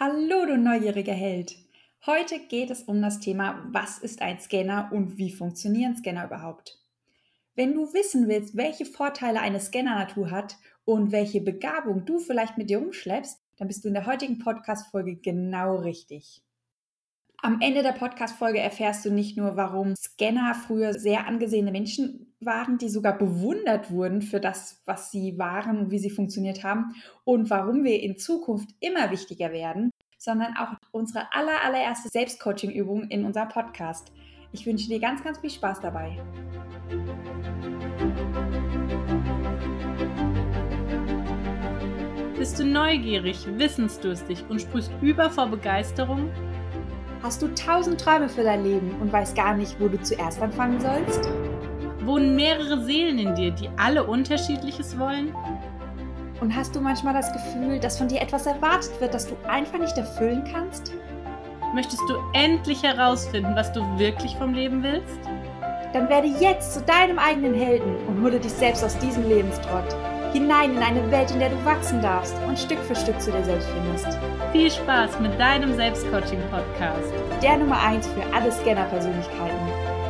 Hallo, du neugieriger Held! Heute geht es um das Thema, was ist ein Scanner und wie funktionieren Scanner überhaupt? Wenn du wissen willst, welche Vorteile eine Scanner-Natur hat und welche Begabung du vielleicht mit dir umschleppst, dann bist du in der heutigen Podcast-Folge genau richtig. Am Ende der Podcast-Folge erfährst du nicht nur, warum Scanner früher sehr angesehene Menschen waren, die sogar bewundert wurden für das, was sie waren und wie sie funktioniert haben und warum wir in Zukunft immer wichtiger werden, sondern auch unsere aller, allererste Selbstcoaching-Übung in unserem Podcast. Ich wünsche dir ganz, ganz viel Spaß dabei. Bist du neugierig, wissensdurstig und sprühst über vor Begeisterung? Hast du tausend Träume für dein Leben und weißt gar nicht, wo du zuerst anfangen sollst? Wohnen mehrere Seelen in dir, die alle unterschiedliches wollen? Und hast du manchmal das Gefühl, dass von dir etwas erwartet wird, das du einfach nicht erfüllen kannst? Möchtest du endlich herausfinden, was du wirklich vom Leben willst? Dann werde jetzt zu deinem eigenen Helden und hole dich selbst aus diesem Lebenstrott hinein in eine Welt, in der du wachsen darfst und Stück für Stück zu dir selbst findest. Viel Spaß mit deinem Selbstcoaching-Podcast. Der Nummer 1 für alle Scanner-Persönlichkeiten.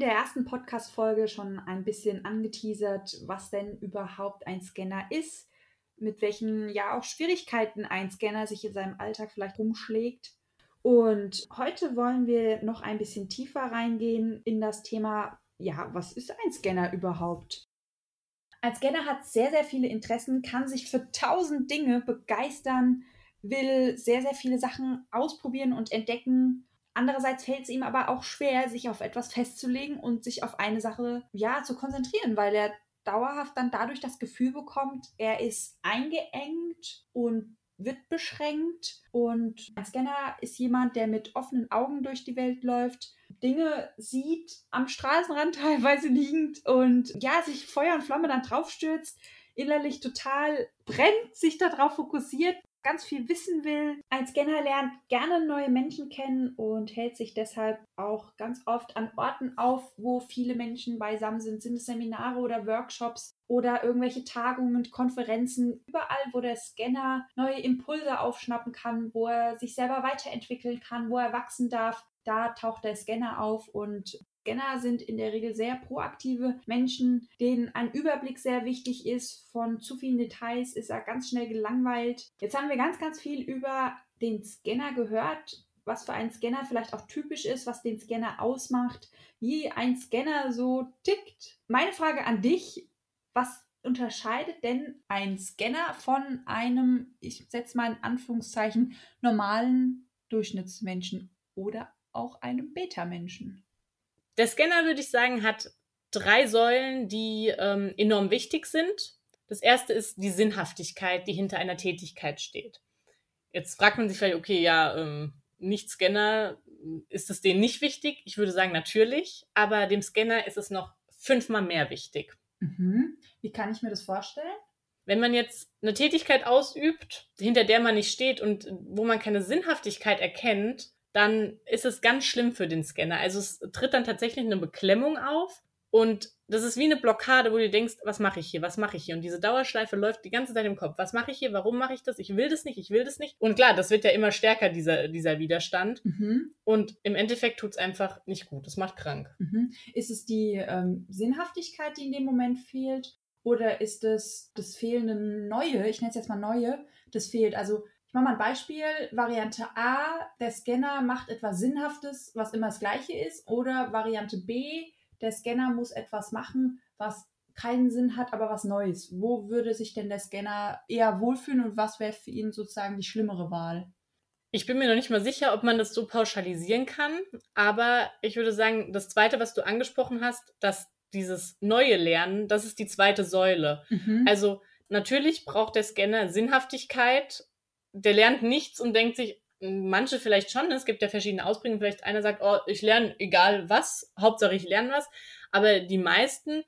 In der ersten Podcast-Folge schon ein bisschen angeteasert, was denn überhaupt ein Scanner ist, mit welchen ja auch Schwierigkeiten ein Scanner sich in seinem Alltag vielleicht rumschlägt und heute wollen wir noch ein bisschen tiefer reingehen in das Thema, ja, was ist ein Scanner überhaupt? Ein Scanner hat sehr, sehr viele Interessen, kann sich für tausend Dinge begeistern, will sehr, sehr viele Sachen ausprobieren und entdecken. Andererseits fällt es ihm aber auch schwer, sich auf etwas festzulegen und sich auf eine Sache, ja, zu konzentrieren, weil er dauerhaft dann dadurch das Gefühl bekommt, er ist eingeengt und wird beschränkt. Und ein Scanner ist jemand, der mit offenen Augen durch die Welt läuft, Dinge sieht, am Straßenrand teilweise liegend und ja, sich Feuer und Flamme dann draufstürzt, innerlich total brennt, sich darauf fokussiert, ganz viel wissen will. Ein Scanner lernt gerne neue Menschen kennen und hält sich deshalb auch ganz oft an Orten auf, wo viele Menschen beisammen sind. Sind es Seminare oder Workshops oder irgendwelche Tagungen und Konferenzen. Überall, wo der Scanner neue Impulse aufschnappen kann, wo er sich selber weiterentwickeln kann, wo er wachsen darf, da taucht der Scanner auf und Scanner sind in der Regel sehr proaktive Menschen, denen ein Überblick sehr wichtig ist. Von zu vielen Details ist er ganz schnell gelangweilt. Jetzt haben wir ganz, ganz viel über den Scanner gehört, was für einen Scanner vielleicht auch typisch ist, was den Scanner ausmacht, wie ein Scanner so tickt. Meine Frage an dich, was unterscheidet denn ein Scanner von einem, ich setze mal in Anführungszeichen, normalen Durchschnittsmenschen oder auch einem Beta-Menschen? Der Scanner, würde ich sagen, hat drei Säulen, die ähm, enorm wichtig sind. Das erste ist die Sinnhaftigkeit, die hinter einer Tätigkeit steht. Jetzt fragt man sich vielleicht, okay, ja, ähm, nicht Scanner, ist es denen nicht wichtig? Ich würde sagen, natürlich, aber dem Scanner ist es noch fünfmal mehr wichtig. Mhm. Wie kann ich mir das vorstellen? Wenn man jetzt eine Tätigkeit ausübt, hinter der man nicht steht und wo man keine Sinnhaftigkeit erkennt, dann ist es ganz schlimm für den Scanner. Also es tritt dann tatsächlich eine Beklemmung auf und das ist wie eine Blockade, wo du denkst, was mache ich hier, was mache ich hier? Und diese Dauerschleife läuft die ganze Zeit im Kopf. Was mache ich hier, warum mache ich das? Ich will das nicht, ich will das nicht. Und klar, das wird ja immer stärker, dieser, dieser Widerstand. Mhm. Und im Endeffekt tut es einfach nicht gut. Es macht krank. Mhm. Ist es die ähm, Sinnhaftigkeit, die in dem Moment fehlt? Oder ist es das fehlende Neue, ich nenne es jetzt mal Neue, das fehlt? Also ich mache mal ein Beispiel. Variante A, der Scanner macht etwas Sinnhaftes, was immer das gleiche ist. Oder Variante B, der Scanner muss etwas machen, was keinen Sinn hat, aber was Neues. Wo würde sich denn der Scanner eher wohlfühlen und was wäre für ihn sozusagen die schlimmere Wahl? Ich bin mir noch nicht mal sicher, ob man das so pauschalisieren kann, aber ich würde sagen, das Zweite, was du angesprochen hast, dass dieses neue Lernen, das ist die zweite Säule. Mhm. Also natürlich braucht der Scanner Sinnhaftigkeit der lernt nichts und denkt sich, manche vielleicht schon, es gibt ja verschiedene Ausprägungen, vielleicht einer sagt, oh, ich lerne egal was, Hauptsache ich lerne was, aber die meisten,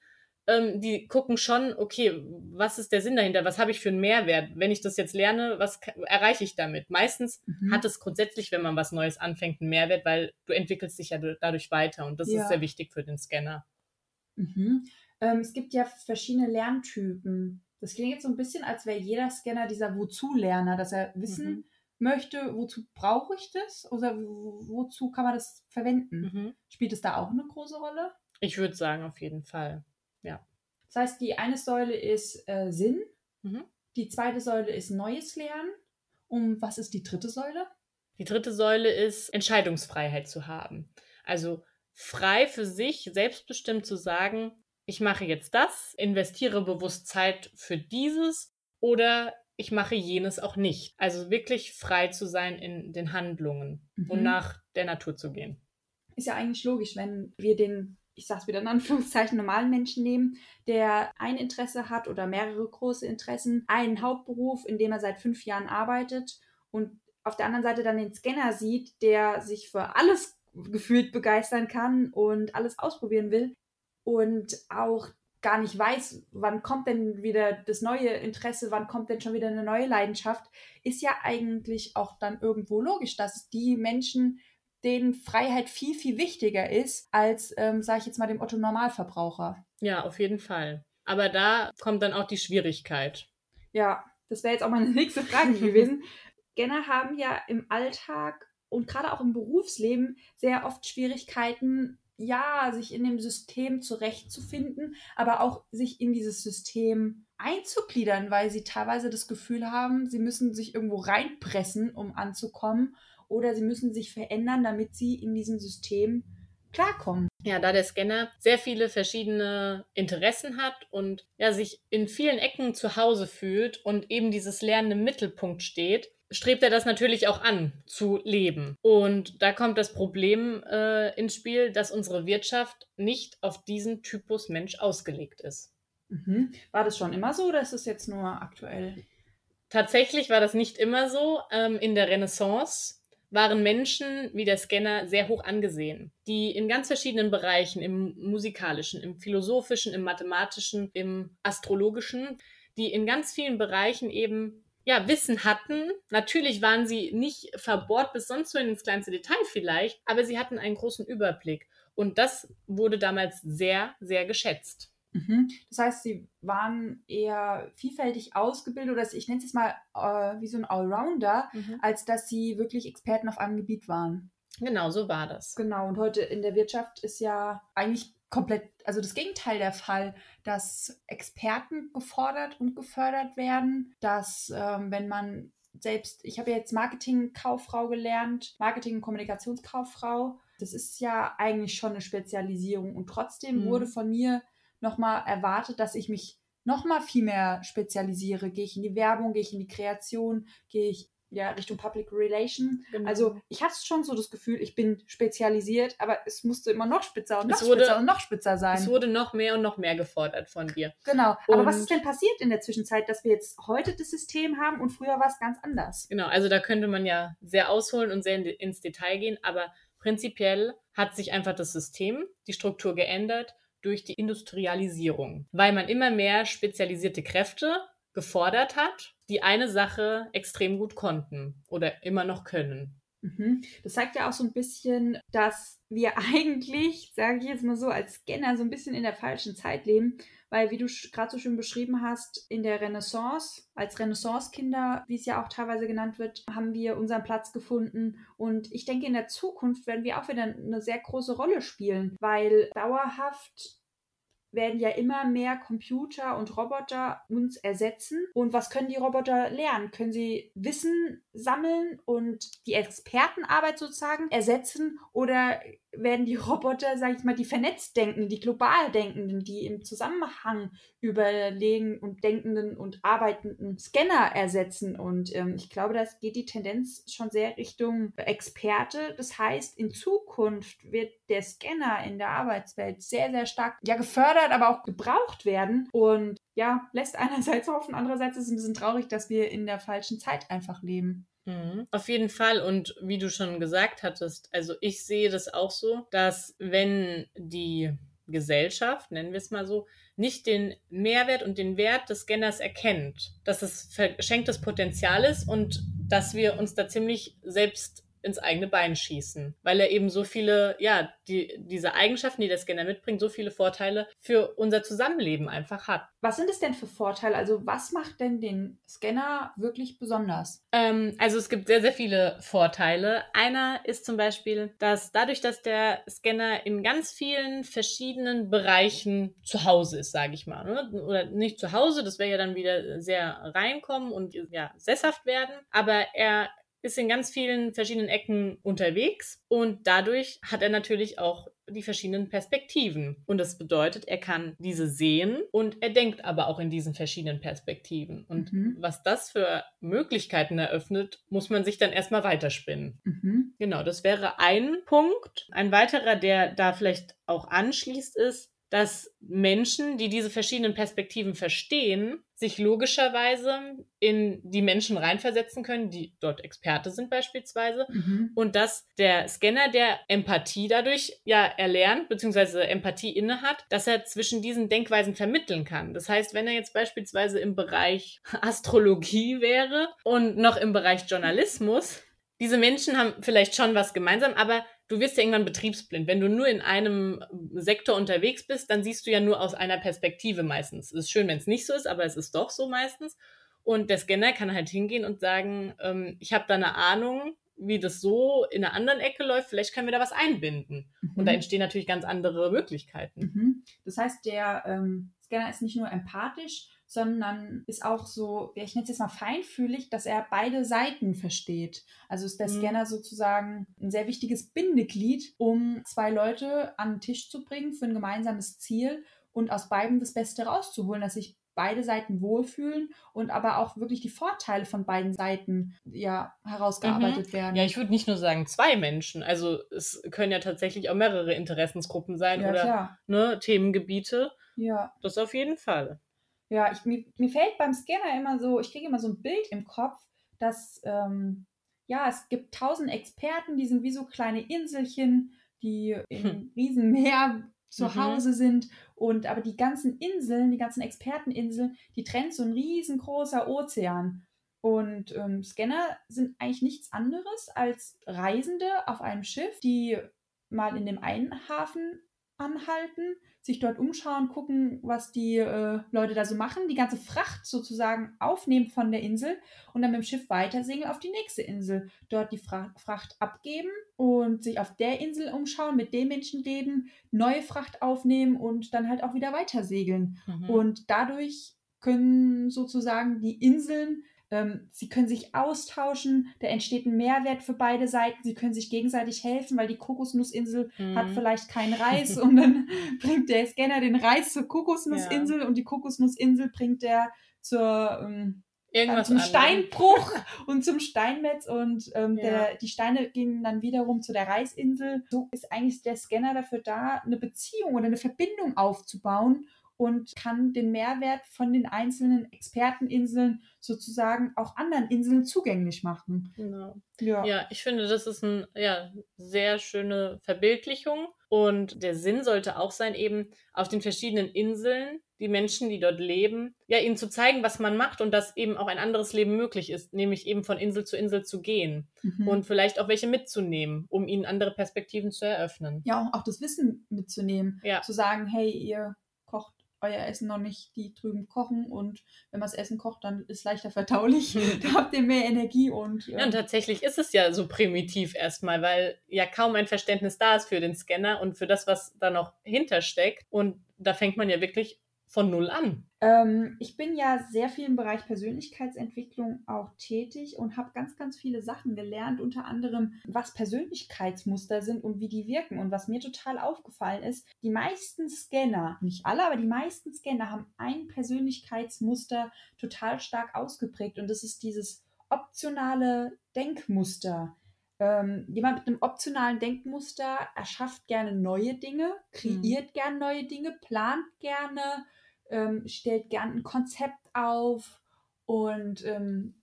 ähm, die gucken schon, okay, was ist der Sinn dahinter, was habe ich für einen Mehrwert, wenn ich das jetzt lerne, was erreiche ich damit? Meistens mhm. hat es grundsätzlich, wenn man was Neues anfängt, einen Mehrwert, weil du entwickelst dich ja dadurch weiter und das ja. ist sehr wichtig für den Scanner. Mhm. Ähm, es gibt ja verschiedene Lerntypen. Das klingt jetzt so ein bisschen, als wäre jeder Scanner dieser Wozu-Lerner, dass er wissen mhm. möchte, wozu brauche ich das oder wozu kann man das verwenden. Mhm. Spielt es da auch eine große Rolle? Ich würde sagen, auf jeden Fall. Ja. Das heißt, die eine Säule ist äh, Sinn, mhm. die zweite Säule ist neues Lernen. Und was ist die dritte Säule? Die dritte Säule ist Entscheidungsfreiheit zu haben. Also frei für sich, selbstbestimmt zu sagen, ich mache jetzt das, investiere bewusst Zeit für dieses oder ich mache jenes auch nicht. Also wirklich frei zu sein in den Handlungen mhm. und nach der Natur zu gehen. Ist ja eigentlich logisch, wenn wir den, ich sage es wieder in Anführungszeichen, normalen Menschen nehmen, der ein Interesse hat oder mehrere große Interessen, einen Hauptberuf, in dem er seit fünf Jahren arbeitet und auf der anderen Seite dann den Scanner sieht, der sich für alles gefühlt begeistern kann und alles ausprobieren will und auch gar nicht weiß, wann kommt denn wieder das neue Interesse, wann kommt denn schon wieder eine neue Leidenschaft, ist ja eigentlich auch dann irgendwo logisch, dass die Menschen, denen Freiheit viel, viel wichtiger ist, als, ähm, sage ich jetzt mal, dem Otto Normalverbraucher. Ja, auf jeden Fall. Aber da kommt dann auch die Schwierigkeit. Ja, das wäre jetzt auch meine nächste Frage gewesen. Scanner haben ja im Alltag und gerade auch im Berufsleben sehr oft Schwierigkeiten, ja, sich in dem System zurechtzufinden, aber auch sich in dieses System einzugliedern, weil sie teilweise das Gefühl haben, sie müssen sich irgendwo reinpressen, um anzukommen, oder sie müssen sich verändern, damit sie in diesem System klarkommen. Ja, da der Scanner sehr viele verschiedene Interessen hat und ja, sich in vielen Ecken zu Hause fühlt und eben dieses Lernen im Mittelpunkt steht, strebt er das natürlich auch an, zu leben. Und da kommt das Problem äh, ins Spiel, dass unsere Wirtschaft nicht auf diesen Typus Mensch ausgelegt ist. Mhm. War das schon immer so oder ist es jetzt nur aktuell? Tatsächlich war das nicht immer so. Ähm, in der Renaissance waren Menschen wie der Scanner sehr hoch angesehen, die in ganz verschiedenen Bereichen, im musikalischen, im philosophischen, im mathematischen, im astrologischen, die in ganz vielen Bereichen eben ja, Wissen hatten. Natürlich waren sie nicht verbohrt bis sonst so ins kleinste Detail vielleicht, aber sie hatten einen großen Überblick. Und das wurde damals sehr, sehr geschätzt. Mhm. Das heißt, sie waren eher vielfältig ausgebildet oder ich nenne es jetzt mal äh, wie so ein Allrounder, mhm. als dass sie wirklich Experten auf einem Gebiet waren. Genau, so war das. Genau, und heute in der Wirtschaft ist ja eigentlich komplett, also das Gegenteil der Fall, dass Experten gefordert und gefördert werden, dass ähm, wenn man selbst, ich habe ja jetzt Marketingkauffrau gelernt, Marketing- und Kommunikationskauffrau, das ist ja eigentlich schon eine Spezialisierung und trotzdem mhm. wurde von mir nochmal erwartet, dass ich mich nochmal viel mehr spezialisiere. Gehe ich in die Werbung, gehe ich in die Kreation, gehe ich ja, Richtung Public Relation. Genau. Also ich hatte schon so das Gefühl, ich bin spezialisiert, aber es musste immer noch spitzer und noch wurde, spitzer und noch spitzer sein. Es wurde noch mehr und noch mehr gefordert von dir. Genau. Und aber was ist denn passiert in der Zwischenzeit, dass wir jetzt heute das System haben und früher war es ganz anders? Genau, also da könnte man ja sehr ausholen und sehr in, ins Detail gehen, aber prinzipiell hat sich einfach das System, die Struktur geändert durch die Industrialisierung, weil man immer mehr spezialisierte Kräfte gefordert hat, die eine Sache extrem gut konnten oder immer noch können. Mhm. Das zeigt ja auch so ein bisschen, dass wir eigentlich, sage ich jetzt mal so, als Scanner so ein bisschen in der falschen Zeit leben, weil, wie du gerade so schön beschrieben hast, in der Renaissance, als Renaissance-Kinder, wie es ja auch teilweise genannt wird, haben wir unseren Platz gefunden. Und ich denke, in der Zukunft werden wir auch wieder eine sehr große Rolle spielen, weil dauerhaft werden ja immer mehr Computer und Roboter uns ersetzen. Und was können die Roboter lernen? Können sie Wissen sammeln und die Expertenarbeit sozusagen ersetzen? Oder werden die Roboter, sage ich mal, die vernetzt denkenden, die global denkenden, die im Zusammenhang überlegen und denkenden und arbeitenden Scanner ersetzen? Und ähm, ich glaube, das geht die Tendenz schon sehr Richtung Experte. Das heißt, in Zukunft wird der Scanner in der Arbeitswelt sehr, sehr stark ja gefördert, aber auch gebraucht werden. Und ja, lässt einerseits hoffen, andererseits ist es ein bisschen traurig, dass wir in der falschen Zeit einfach leben. Mhm. Auf jeden Fall. Und wie du schon gesagt hattest, also ich sehe das auch so, dass wenn die Gesellschaft, nennen wir es mal so, nicht den Mehrwert und den Wert des Scanners erkennt, dass es verschenktes Potenzial ist und dass wir uns da ziemlich selbst ins eigene Bein schießen, weil er eben so viele, ja, die, diese Eigenschaften, die der Scanner mitbringt, so viele Vorteile für unser Zusammenleben einfach hat. Was sind es denn für Vorteile? Also was macht denn den Scanner wirklich besonders? Ähm, also es gibt sehr, sehr viele Vorteile. Einer ist zum Beispiel, dass dadurch, dass der Scanner in ganz vielen verschiedenen Bereichen zu Hause ist, sage ich mal, ne? oder nicht zu Hause, das wäre ja dann wieder sehr reinkommen und ja, sesshaft werden, aber er ist in ganz vielen verschiedenen Ecken unterwegs und dadurch hat er natürlich auch die verschiedenen Perspektiven. Und das bedeutet, er kann diese sehen und er denkt aber auch in diesen verschiedenen Perspektiven. Und mhm. was das für Möglichkeiten eröffnet, muss man sich dann erstmal weiterspinnen. Mhm. Genau, das wäre ein Punkt. Ein weiterer, der da vielleicht auch anschließt, ist, dass Menschen, die diese verschiedenen Perspektiven verstehen, sich logischerweise in die Menschen reinversetzen können, die dort Experte sind beispielsweise. Mhm. Und dass der Scanner der Empathie dadurch ja erlernt, beziehungsweise Empathie innehat, dass er zwischen diesen Denkweisen vermitteln kann. Das heißt, wenn er jetzt beispielsweise im Bereich Astrologie wäre und noch im Bereich Journalismus, diese Menschen haben vielleicht schon was gemeinsam, aber du wirst ja irgendwann betriebsblind. Wenn du nur in einem Sektor unterwegs bist, dann siehst du ja nur aus einer Perspektive meistens. Es ist schön, wenn es nicht so ist, aber es ist doch so meistens. Und der Scanner kann halt hingehen und sagen, ähm, ich habe da eine Ahnung, wie das so in einer anderen Ecke läuft, vielleicht können wir da was einbinden. Mhm. Und da entstehen natürlich ganz andere Möglichkeiten. Mhm. Das heißt, der ähm, Scanner ist nicht nur empathisch, sondern ist auch so, ich nenne es jetzt mal feinfühlig, dass er beide Seiten versteht. Also ist der mhm. Scanner sozusagen ein sehr wichtiges Bindeglied, um zwei Leute an den Tisch zu bringen für ein gemeinsames Ziel und aus beiden das Beste rauszuholen, dass sich beide Seiten wohlfühlen und aber auch wirklich die Vorteile von beiden Seiten ja herausgearbeitet mhm. werden. Ja, ich würde nicht nur sagen zwei Menschen. Also es können ja tatsächlich auch mehrere Interessensgruppen sein ja, oder ne, Themengebiete. Ja. Das auf jeden Fall. Ja, ich, mir, mir fällt beim Scanner immer so, ich kriege immer so ein Bild im Kopf, dass, ähm, ja, es gibt tausend Experten, die sind wie so kleine Inselchen, die im hm. Riesenmeer zu mhm. Hause sind. Und aber die ganzen Inseln, die ganzen Experteninseln, die trennt so ein riesengroßer Ozean. Und ähm, Scanner sind eigentlich nichts anderes als Reisende auf einem Schiff, die mal in dem einen Hafen anhalten, sich dort umschauen, gucken, was die äh, Leute da so machen, die ganze Fracht sozusagen aufnehmen von der Insel und dann mit dem Schiff weiter segeln auf die nächste Insel, dort die Fra Fracht abgeben und sich auf der Insel umschauen, mit den Menschen reden, neue Fracht aufnehmen und dann halt auch wieder weiter segeln. Mhm. Und dadurch können sozusagen die Inseln ähm, sie können sich austauschen, da entsteht ein Mehrwert für beide Seiten, sie können sich gegenseitig helfen, weil die Kokosnussinsel mhm. hat vielleicht keinen Reis und dann bringt der Scanner den Reis zur Kokosnussinsel ja. und die Kokosnussinsel bringt der zur ähm, Irgendwas zum Steinbruch und zum Steinmetz und ähm, ja. der, die Steine gehen dann wiederum zu der Reisinsel. So ist eigentlich der Scanner dafür da, eine Beziehung oder eine Verbindung aufzubauen und kann den Mehrwert von den einzelnen Experteninseln sozusagen auch anderen Inseln zugänglich machen. Genau. Ja. ja, ich finde, das ist eine ja, sehr schöne Verbildlichung. Und der Sinn sollte auch sein, eben auf den verschiedenen Inseln die Menschen, die dort leben, ja, ihnen zu zeigen, was man macht und dass eben auch ein anderes Leben möglich ist, nämlich eben von Insel zu Insel zu gehen mhm. und vielleicht auch welche mitzunehmen, um ihnen andere Perspektiven zu eröffnen. Ja, auch das Wissen mitzunehmen. Ja. Zu sagen, hey, ihr euer Essen noch nicht die drüben kochen und wenn man das Essen kocht, dann ist es leichter verdaulich. da habt ihr mehr Energie und. Ja. ja, und tatsächlich ist es ja so primitiv erstmal, weil ja kaum ein Verständnis da ist für den Scanner und für das, was da noch hintersteckt. Und da fängt man ja wirklich von null an? Ähm, ich bin ja sehr viel im Bereich Persönlichkeitsentwicklung auch tätig und habe ganz, ganz viele Sachen gelernt, unter anderem, was Persönlichkeitsmuster sind und wie die wirken. Und was mir total aufgefallen ist, die meisten Scanner, nicht alle, aber die meisten Scanner haben ein Persönlichkeitsmuster total stark ausgeprägt und das ist dieses optionale Denkmuster. Ähm, jemand mit einem optionalen Denkmuster erschafft gerne neue Dinge, kreiert mhm. gerne neue Dinge, plant gerne, ähm, stellt gern ein Konzept auf und ähm,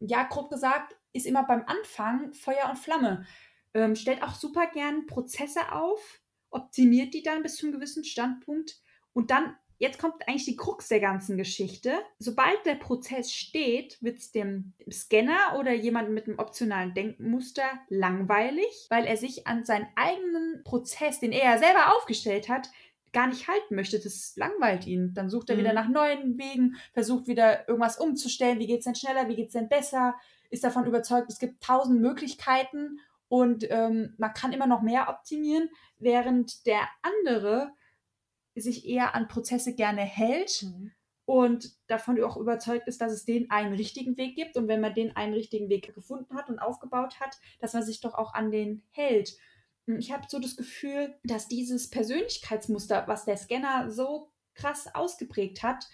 ja, grob gesagt, ist immer beim Anfang Feuer und Flamme. Ähm, stellt auch super gern Prozesse auf, optimiert die dann bis zu einem gewissen Standpunkt und dann jetzt kommt eigentlich die Krux der ganzen Geschichte. Sobald der Prozess steht, wird es dem Scanner oder jemandem mit einem optionalen Denkmuster langweilig, weil er sich an seinen eigenen Prozess, den er ja selber aufgestellt hat, gar nicht halten möchte. Das langweilt ihn. Dann sucht er mhm. wieder nach neuen Wegen, versucht wieder irgendwas umzustellen. Wie geht es denn schneller? Wie geht es denn besser? Ist davon überzeugt, es gibt tausend Möglichkeiten und ähm, man kann immer noch mehr optimieren, während der andere sich eher an Prozesse gerne hält mhm. und davon auch überzeugt ist, dass es den einen richtigen Weg gibt und wenn man den einen richtigen Weg gefunden hat und aufgebaut hat, dass man sich doch auch an den hält. Ich habe so das Gefühl, dass dieses Persönlichkeitsmuster, was der Scanner so krass ausgeprägt hat,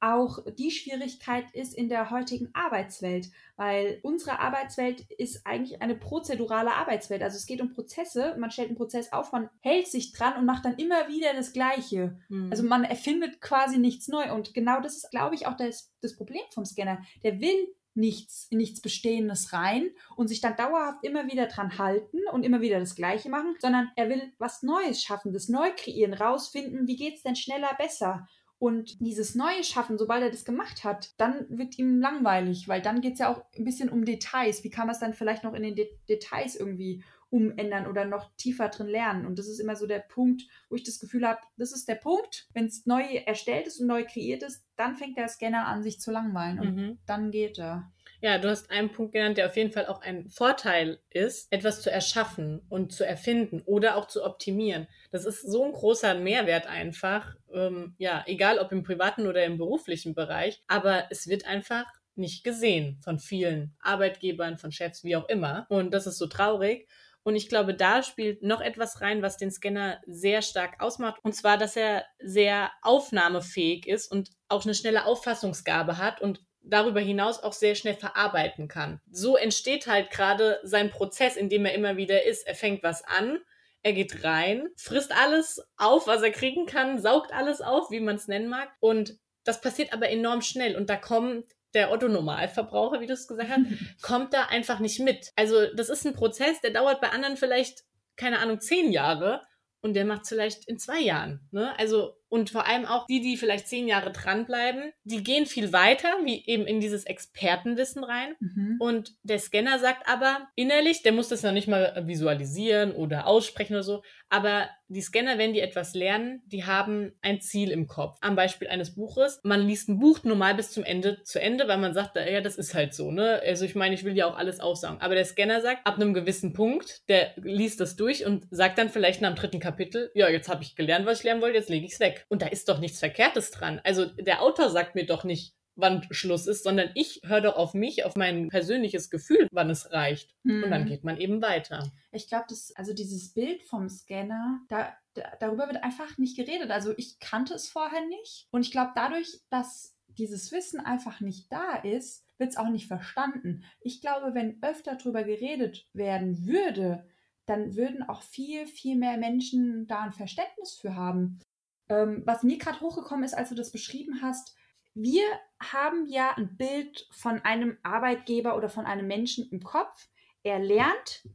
auch die Schwierigkeit ist in der heutigen Arbeitswelt, weil unsere Arbeitswelt ist eigentlich eine prozedurale Arbeitswelt. Also es geht um Prozesse, man stellt einen Prozess auf, man hält sich dran und macht dann immer wieder das Gleiche. Mhm. Also man erfindet quasi nichts neu. Und genau das ist, glaube ich, auch das, das Problem vom Scanner. Der will nichts, in nichts Bestehendes rein und sich dann dauerhaft immer wieder dran halten und immer wieder das Gleiche machen, sondern er will was Neues schaffen, das neu kreieren, rausfinden, wie geht es denn schneller, besser. Und dieses Neue schaffen, sobald er das gemacht hat, dann wird ihm langweilig, weil dann geht es ja auch ein bisschen um Details. Wie kann man es dann vielleicht noch in den De Details irgendwie umändern oder noch tiefer drin lernen? Und das ist immer so der Punkt, wo ich das Gefühl habe, das ist der Punkt. Wenn es neu erstellt ist und neu kreiert ist, dann fängt der Scanner an, sich zu langweilen. Und mhm. dann geht er. Ja, du hast einen Punkt genannt, der auf jeden Fall auch ein Vorteil ist, etwas zu erschaffen und zu erfinden oder auch zu optimieren. Das ist so ein großer Mehrwert einfach. Ähm, ja, egal ob im privaten oder im beruflichen Bereich, aber es wird einfach nicht gesehen von vielen Arbeitgebern, von Chefs, wie auch immer. Und das ist so traurig. Und ich glaube, da spielt noch etwas rein, was den Scanner sehr stark ausmacht. Und zwar, dass er sehr aufnahmefähig ist und auch eine schnelle Auffassungsgabe hat und darüber hinaus auch sehr schnell verarbeiten kann. So entsteht halt gerade sein Prozess, in dem er immer wieder ist. Er fängt was an, er geht rein, frisst alles auf, was er kriegen kann, saugt alles auf, wie man es nennen mag. Und das passiert aber enorm schnell. Und da kommt der Otto-Normalverbraucher, wie du es gesagt hast, kommt da einfach nicht mit. Also das ist ein Prozess, der dauert bei anderen vielleicht, keine Ahnung, zehn Jahre und der macht es vielleicht in zwei Jahren. Ne? Also und vor allem auch die, die vielleicht zehn Jahre dranbleiben, die gehen viel weiter, wie eben in dieses Expertenwissen rein. Mhm. Und der Scanner sagt aber innerlich, der muss das noch nicht mal visualisieren oder aussprechen oder so, aber die Scanner, wenn die etwas lernen, die haben ein Ziel im Kopf. Am Beispiel eines Buches. Man liest ein Buch normal bis zum Ende zu Ende, weil man sagt, ja, das ist halt so, ne? Also ich meine, ich will ja auch alles aufsagen. Aber der Scanner sagt, ab einem gewissen Punkt, der liest das durch und sagt dann vielleicht nach dem dritten Kapitel, ja, jetzt habe ich gelernt, was ich lernen wollte, jetzt lege ich es weg. Und da ist doch nichts Verkehrtes dran. Also der Autor sagt mir doch nicht, wann Schluss ist, sondern ich höre doch auf mich, auf mein persönliches Gefühl, wann es reicht. Mhm. Und dann mhm. geht man eben weiter. Ich glaube, dass, also dieses Bild vom Scanner, da, da, darüber wird einfach nicht geredet. Also ich kannte es vorher nicht. Und ich glaube, dadurch, dass dieses Wissen einfach nicht da ist, wird es auch nicht verstanden. Ich glaube, wenn öfter darüber geredet werden würde, dann würden auch viel, viel mehr Menschen da ein Verständnis für haben. Ähm, was mir gerade hochgekommen ist, als du das beschrieben hast, wir haben ja ein Bild von einem Arbeitgeber oder von einem Menschen im Kopf. Er lernt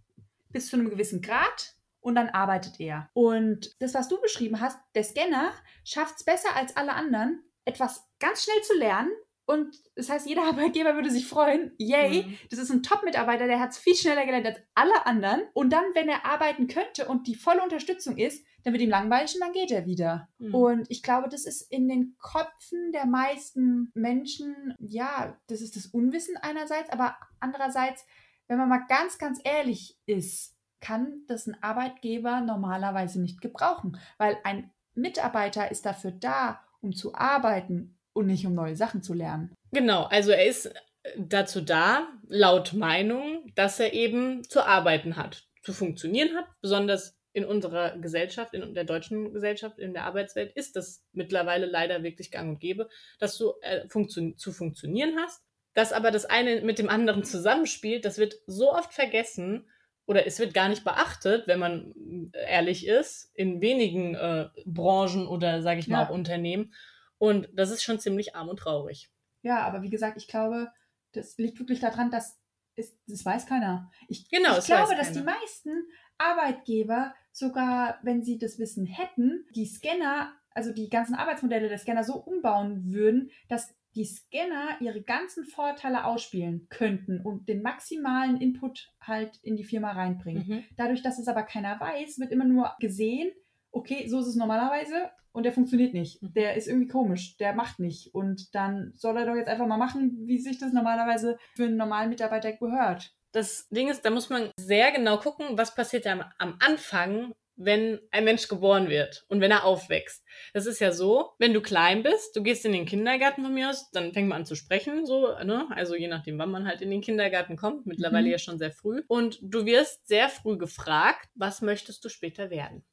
bis zu einem gewissen Grad und dann arbeitet er. Und das, was du beschrieben hast, der Scanner schafft es besser als alle anderen, etwas ganz schnell zu lernen und das heißt, jeder Arbeitgeber würde sich freuen, yay, mhm. das ist ein Top-Mitarbeiter, der hat es viel schneller gelernt als alle anderen. Und dann, wenn er arbeiten könnte und die volle Unterstützung ist, dann wird ihm langweilig und dann geht er wieder. Mhm. Und ich glaube, das ist in den Köpfen der meisten Menschen, ja, das ist das Unwissen einerseits, aber andererseits, wenn man mal ganz, ganz ehrlich ist, kann das ein Arbeitgeber normalerweise nicht gebrauchen, weil ein Mitarbeiter ist dafür da, um zu arbeiten und nicht um neue Sachen zu lernen. Genau, also er ist dazu da, laut Meinung, dass er eben zu arbeiten hat, zu funktionieren hat. Besonders in unserer Gesellschaft, in der deutschen Gesellschaft, in der Arbeitswelt ist das mittlerweile leider wirklich gang und gäbe, dass du äh, funktio zu funktionieren hast. Dass aber das eine mit dem anderen zusammenspielt, das wird so oft vergessen oder es wird gar nicht beachtet, wenn man ehrlich ist, in wenigen äh, Branchen oder, sage ich mal, ja. auch Unternehmen. Und das ist schon ziemlich arm und traurig. Ja, aber wie gesagt, ich glaube, das liegt wirklich daran, dass es, das weiß keiner. Ich, genau, ich glaube, dass die meisten Arbeitgeber, sogar wenn sie das Wissen hätten, die Scanner also die ganzen Arbeitsmodelle der Scanner so umbauen würden, dass die Scanner ihre ganzen Vorteile ausspielen könnten und den maximalen Input halt in die Firma reinbringen. Mhm. Dadurch, dass es aber keiner weiß, wird immer nur gesehen, okay, so ist es normalerweise und der funktioniert nicht. Mhm. Der ist irgendwie komisch, der macht nicht. Und dann soll er doch jetzt einfach mal machen, wie sich das normalerweise für einen normalen Mitarbeiter gehört. Das Ding ist, da muss man sehr genau gucken, was passiert am, am Anfang wenn ein Mensch geboren wird und wenn er aufwächst. Das ist ja so, wenn du klein bist, du gehst in den Kindergarten von mir aus, dann fängt man an zu sprechen, so, ne? Also je nachdem, wann man halt in den Kindergarten kommt, mittlerweile mhm. ja schon sehr früh. Und du wirst sehr früh gefragt, was möchtest du später werden?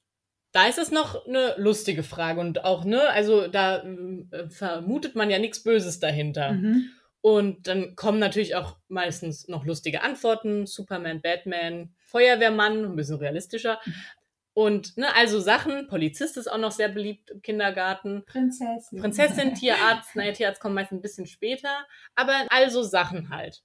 Da ist es noch eine lustige Frage und auch, ne, also da äh, vermutet man ja nichts Böses dahinter. Mhm. Und dann kommen natürlich auch meistens noch lustige Antworten. Superman, Batman, Feuerwehrmann, ein bisschen realistischer. Und, ne, also Sachen, Polizist ist auch noch sehr beliebt im Kindergarten. Prinzessin. Prinzessin, Tierarzt, naja, Tierarzt kommt meist ein bisschen später. Aber also Sachen halt.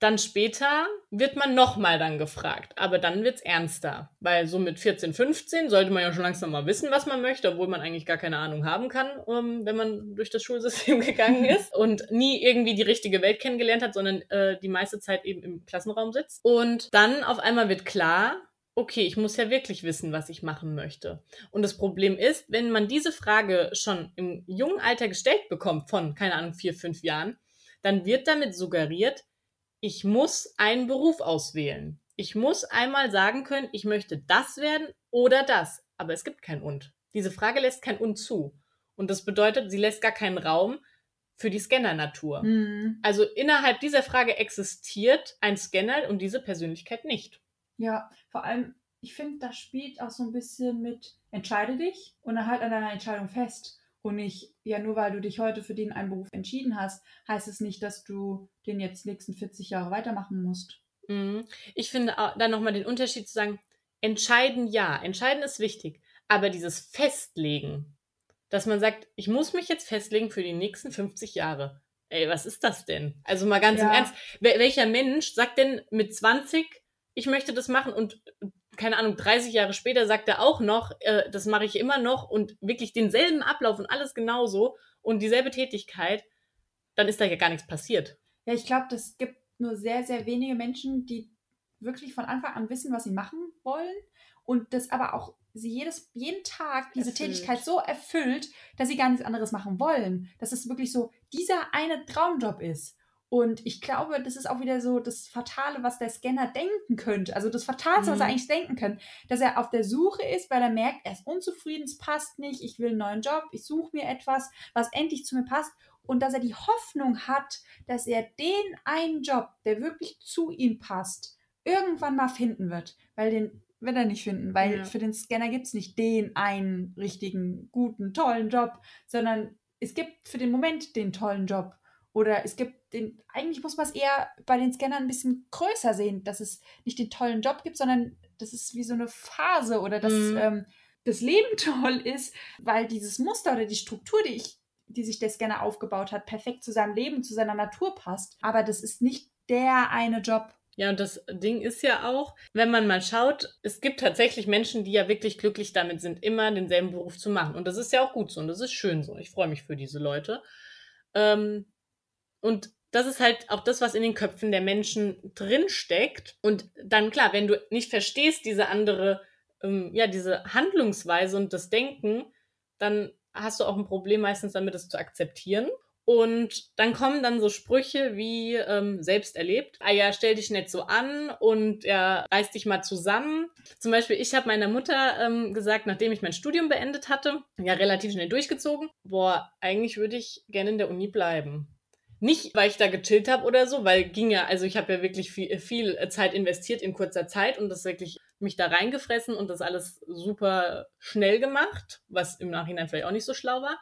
Dann später wird man nochmal dann gefragt, aber dann wird's ernster. Weil so mit 14, 15 sollte man ja schon langsam mal wissen, was man möchte, obwohl man eigentlich gar keine Ahnung haben kann, um, ähm, wenn man durch das Schulsystem gegangen ist und nie irgendwie die richtige Welt kennengelernt hat, sondern äh, die meiste Zeit eben im Klassenraum sitzt. Und dann auf einmal wird klar, okay, ich muss ja wirklich wissen, was ich machen möchte. Und das Problem ist, wenn man diese Frage schon im jungen Alter gestellt bekommt, von, keine Ahnung, vier, fünf Jahren, dann wird damit suggeriert, ich muss einen Beruf auswählen. Ich muss einmal sagen können, ich möchte das werden oder das. Aber es gibt kein Und. Diese Frage lässt kein Und zu. Und das bedeutet, sie lässt gar keinen Raum für die Scanner-Natur. Mhm. Also innerhalb dieser Frage existiert ein Scanner und diese Persönlichkeit nicht. Ja, vor allem, ich finde, das spielt auch so ein bisschen mit, entscheide dich und dann halt an deiner Entscheidung fest. Und nicht, ja, nur weil du dich heute für den einen Beruf entschieden hast, heißt es nicht, dass du den jetzt nächsten 40 Jahre weitermachen musst. Mhm. Ich finde dann nochmal den Unterschied zu sagen, entscheiden ja, entscheiden ist wichtig, aber dieses Festlegen, dass man sagt, ich muss mich jetzt festlegen für die nächsten 50 Jahre. Ey, was ist das denn? Also mal ganz ja. im Ernst, welcher Mensch sagt denn mit 20, ich möchte das machen und keine Ahnung, 30 Jahre später sagt er auch noch, äh, das mache ich immer noch und wirklich denselben Ablauf und alles genauso und dieselbe Tätigkeit, dann ist da ja gar nichts passiert. Ja, ich glaube, das gibt nur sehr, sehr wenige Menschen, die wirklich von Anfang an wissen, was sie machen wollen und das aber auch sie jedes, jeden Tag diese erfüllt. Tätigkeit so erfüllt, dass sie gar nichts anderes machen wollen. Dass es wirklich so dieser eine Traumjob ist. Und ich glaube, das ist auch wieder so das Fatale, was der Scanner denken könnte. Also das Fatalste, mhm. was er mhm. eigentlich denken könnte, dass er auf der Suche ist, weil er merkt, er ist unzufrieden, es passt nicht, ich will einen neuen Job, ich suche mir etwas, was endlich zu mir passt. Und dass er die Hoffnung hat, dass er den einen Job, der wirklich zu ihm passt, irgendwann mal finden wird. Weil den wird er nicht finden, weil ja. für den Scanner gibt es nicht den einen richtigen, guten, tollen Job, sondern es gibt für den Moment den tollen Job. Oder es gibt den, eigentlich muss man es eher bei den Scannern ein bisschen größer sehen, dass es nicht den tollen Job gibt, sondern das ist wie so eine Phase oder dass mhm. ähm, das Leben toll ist, weil dieses Muster oder die Struktur, die ich, die sich der Scanner aufgebaut hat, perfekt zu seinem Leben, zu seiner Natur passt. Aber das ist nicht der eine Job. Ja, und das Ding ist ja auch, wenn man mal schaut, es gibt tatsächlich Menschen, die ja wirklich glücklich damit sind, immer denselben Beruf zu machen. Und das ist ja auch gut so und das ist schön so. Ich freue mich für diese Leute. Ähm, und das ist halt auch das, was in den Köpfen der Menschen drinsteckt. Und dann klar, wenn du nicht verstehst, diese andere, ähm, ja, diese Handlungsweise und das Denken, dann hast du auch ein Problem meistens damit, es zu akzeptieren. Und dann kommen dann so Sprüche wie ähm, selbst erlebt. Ah ja, stell dich nicht so an und ja, reiß dich mal zusammen. Zum Beispiel, ich habe meiner Mutter ähm, gesagt, nachdem ich mein Studium beendet hatte, ja, relativ schnell durchgezogen, boah, eigentlich würde ich gerne in der Uni bleiben. Nicht, weil ich da gechillt habe oder so, weil ging ja, also ich habe ja wirklich viel, viel Zeit investiert in kurzer Zeit und das wirklich mich da reingefressen und das alles super schnell gemacht, was im Nachhinein vielleicht auch nicht so schlau war.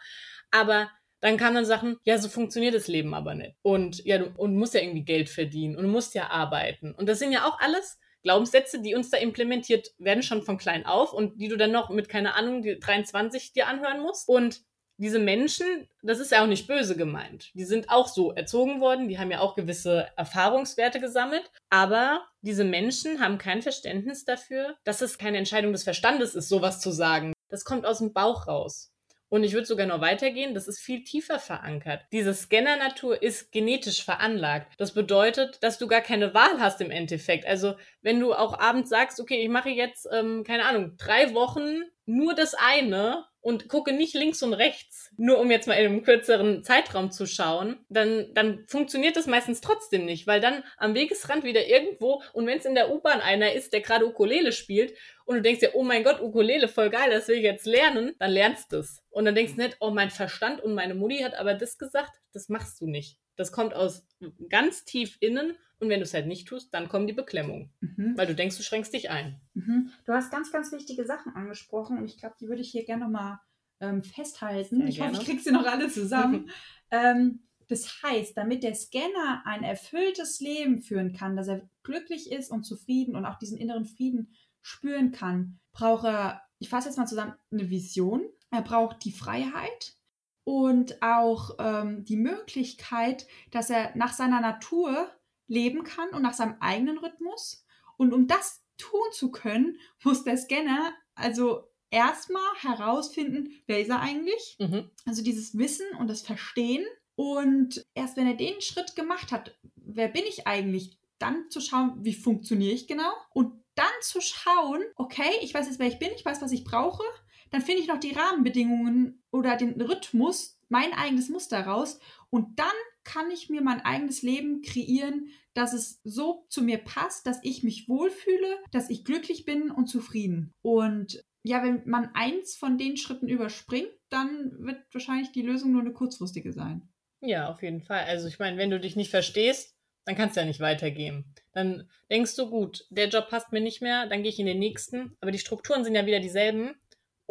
Aber dann kamen dann Sachen, ja, so funktioniert das Leben aber nicht. Und ja, du und musst ja irgendwie Geld verdienen und musst ja arbeiten. Und das sind ja auch alles Glaubenssätze, die uns da implementiert werden, schon von klein auf und die du dann noch mit, keine Ahnung, die 23 dir anhören musst. Und diese Menschen, das ist ja auch nicht böse gemeint. Die sind auch so erzogen worden, die haben ja auch gewisse Erfahrungswerte gesammelt, aber diese Menschen haben kein Verständnis dafür, dass es keine Entscheidung des Verstandes ist, sowas zu sagen. Das kommt aus dem Bauch raus. Und ich würde sogar noch weitergehen, das ist viel tiefer verankert. Diese Scanner-Natur ist genetisch veranlagt. Das bedeutet, dass du gar keine Wahl hast im Endeffekt. Also wenn du auch abends sagst, okay, ich mache jetzt, ähm, keine Ahnung, drei Wochen nur das eine und gucke nicht links und rechts, nur um jetzt mal in einem kürzeren Zeitraum zu schauen, dann, dann funktioniert das meistens trotzdem nicht, weil dann am Wegesrand wieder irgendwo und wenn es in der U-Bahn einer ist, der gerade Ukulele spielt und du denkst dir, oh mein Gott, Ukulele, voll geil, das will ich jetzt lernen, dann lernst du es. Und dann denkst du nicht, oh, mein Verstand und meine Mutti hat aber das gesagt, das machst du nicht. Das kommt aus ganz tief innen und wenn du es halt nicht tust, dann kommen die Beklemmungen, mhm. weil du denkst, du schränkst dich ein. Mhm. Du hast ganz, ganz wichtige Sachen angesprochen und ich glaube, die würde ich hier gerne nochmal ähm, festhalten. Sehr ich gerne. hoffe, ich kriege sie noch alle zusammen. ähm, das heißt, damit der Scanner ein erfülltes Leben führen kann, dass er glücklich ist und zufrieden und auch diesen inneren Frieden spüren kann, braucht er, ich fasse jetzt mal zusammen, eine Vision. Er braucht die Freiheit und auch ähm, die Möglichkeit, dass er nach seiner Natur leben kann und nach seinem eigenen Rhythmus. Und um das tun zu können, muss der Scanner also erstmal herausfinden, wer ist er eigentlich? Mhm. Also dieses Wissen und das Verstehen. Und erst wenn er den Schritt gemacht hat, wer bin ich eigentlich, dann zu schauen, wie funktioniere ich genau? Und dann zu schauen, okay, ich weiß jetzt, wer ich bin, ich weiß, was ich brauche. Dann finde ich noch die Rahmenbedingungen oder den Rhythmus, mein eigenes Muster raus. Und dann kann ich mir mein eigenes Leben kreieren, dass es so zu mir passt, dass ich mich wohlfühle, dass ich glücklich bin und zufrieden. Und ja, wenn man eins von den Schritten überspringt, dann wird wahrscheinlich die Lösung nur eine kurzfristige sein. Ja, auf jeden Fall. Also ich meine, wenn du dich nicht verstehst, dann kannst du ja nicht weitergehen. Dann denkst du, gut, der Job passt mir nicht mehr, dann gehe ich in den nächsten, aber die Strukturen sind ja wieder dieselben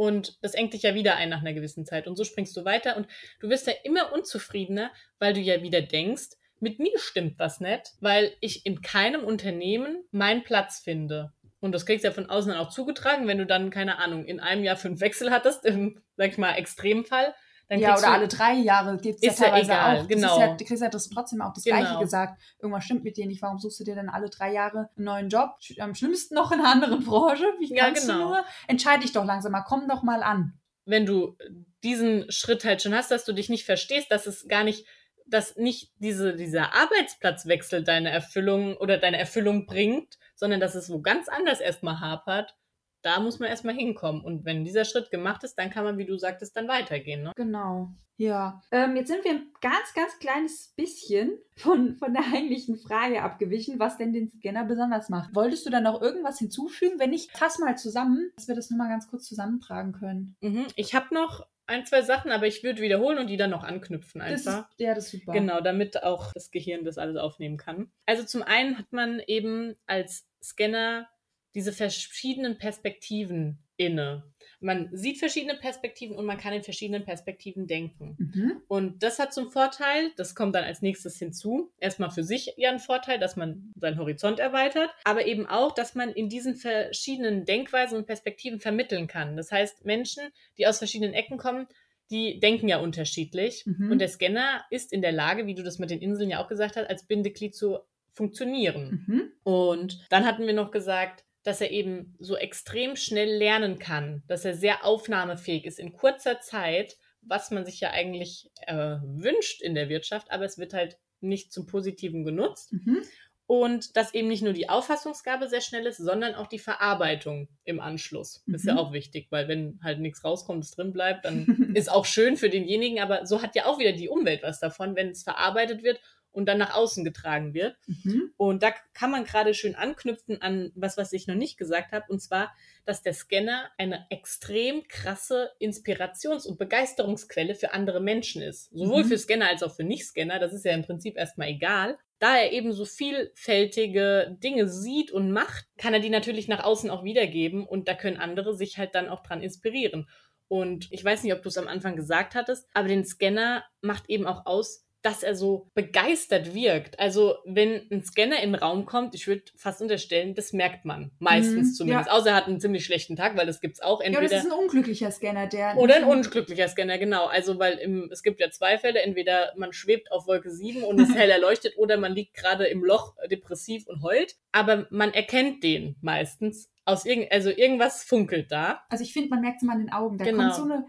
und das engt dich ja wieder ein nach einer gewissen Zeit. Und so springst du weiter und du wirst ja immer unzufriedener, weil du ja wieder denkst, mit mir stimmt was nicht, weil ich in keinem Unternehmen meinen Platz finde. Und das kriegst du ja von außen dann auch zugetragen, wenn du dann, keine Ahnung, in einem Jahr fünf Wechsel hattest, im, sag ich mal, Extremfall. Dann ja, oder du, alle drei Jahre gibt es ja teilweise ja egal, auch. Genau. Ja, du kriegst ja das trotzdem auch das genau. Gleiche gesagt. Irgendwas stimmt mit dir nicht. Warum suchst du dir dann alle drei Jahre einen neuen Job? Am schlimmsten noch in einer anderen Branche. Wie kannst ja, genau. du nur? Entscheide dich doch langsam mal. Komm doch mal an. Wenn du diesen Schritt halt schon hast, dass du dich nicht verstehst, dass es gar nicht dass nicht diese, dieser Arbeitsplatzwechsel deine Erfüllung oder deine Erfüllung bringt, sondern dass es wo ganz anders erstmal hapert, da muss man erstmal hinkommen. Und wenn dieser Schritt gemacht ist, dann kann man, wie du sagtest, dann weitergehen. Ne? Genau. Ja. Ähm, jetzt sind wir ein ganz, ganz kleines bisschen von, von der eigentlichen Frage abgewichen, was denn den Scanner besonders macht. Wolltest du da noch irgendwas hinzufügen? Wenn nicht, fass mal zusammen, dass wir das nochmal ganz kurz zusammentragen können. Mhm. Ich habe noch ein, zwei Sachen, aber ich würde wiederholen und die dann noch anknüpfen einfach. Das ist, ja, das ist super. Genau, damit auch das Gehirn das alles aufnehmen kann. Also zum einen hat man eben als Scanner diese verschiedenen Perspektiven inne. Man sieht verschiedene Perspektiven und man kann in verschiedenen Perspektiven denken. Mhm. Und das hat zum Vorteil, das kommt dann als nächstes hinzu, erstmal für sich ja ein Vorteil, dass man seinen Horizont erweitert, aber eben auch, dass man in diesen verschiedenen Denkweisen und Perspektiven vermitteln kann. Das heißt, Menschen, die aus verschiedenen Ecken kommen, die denken ja unterschiedlich. Mhm. Und der Scanner ist in der Lage, wie du das mit den Inseln ja auch gesagt hast, als Bindeglied zu funktionieren. Mhm. Und dann hatten wir noch gesagt, dass er eben so extrem schnell lernen kann, dass er sehr aufnahmefähig ist in kurzer Zeit, was man sich ja eigentlich äh, wünscht in der Wirtschaft, aber es wird halt nicht zum Positiven genutzt. Mhm. Und dass eben nicht nur die Auffassungsgabe sehr schnell ist, sondern auch die Verarbeitung im Anschluss. Mhm. Ist ja auch wichtig, weil wenn halt nichts rauskommt, es drin bleibt, dann ist auch schön für denjenigen, aber so hat ja auch wieder die Umwelt was davon, wenn es verarbeitet wird und dann nach außen getragen wird. Mhm. Und da kann man gerade schön anknüpfen an was, was ich noch nicht gesagt habe, und zwar, dass der Scanner eine extrem krasse Inspirations- und Begeisterungsquelle für andere Menschen ist. Sowohl mhm. für Scanner als auch für Nicht-Scanner. Das ist ja im Prinzip erstmal egal. Da er eben so vielfältige Dinge sieht und macht, kann er die natürlich nach außen auch wiedergeben und da können andere sich halt dann auch dran inspirieren. Und ich weiß nicht, ob du es am Anfang gesagt hattest, aber den Scanner macht eben auch aus, dass er so begeistert wirkt. Also wenn ein Scanner in den Raum kommt, ich würde fast unterstellen, das merkt man meistens mhm, zumindest. Ja. Außer er hat einen ziemlich schlechten Tag, weil das gibt es auch. Entweder, ja, das ist ein unglücklicher Scanner, der. Oder ein unglücklicher Scanner, genau. Also weil im, es gibt ja zwei Fälle. Entweder man schwebt auf Wolke 7 und ist hell erleuchtet oder man liegt gerade im Loch depressiv und heult. Aber man erkennt den meistens aus irgend, also irgendwas funkelt da. Also ich finde, man merkt es immer an den Augen. Da genau. kommt so eine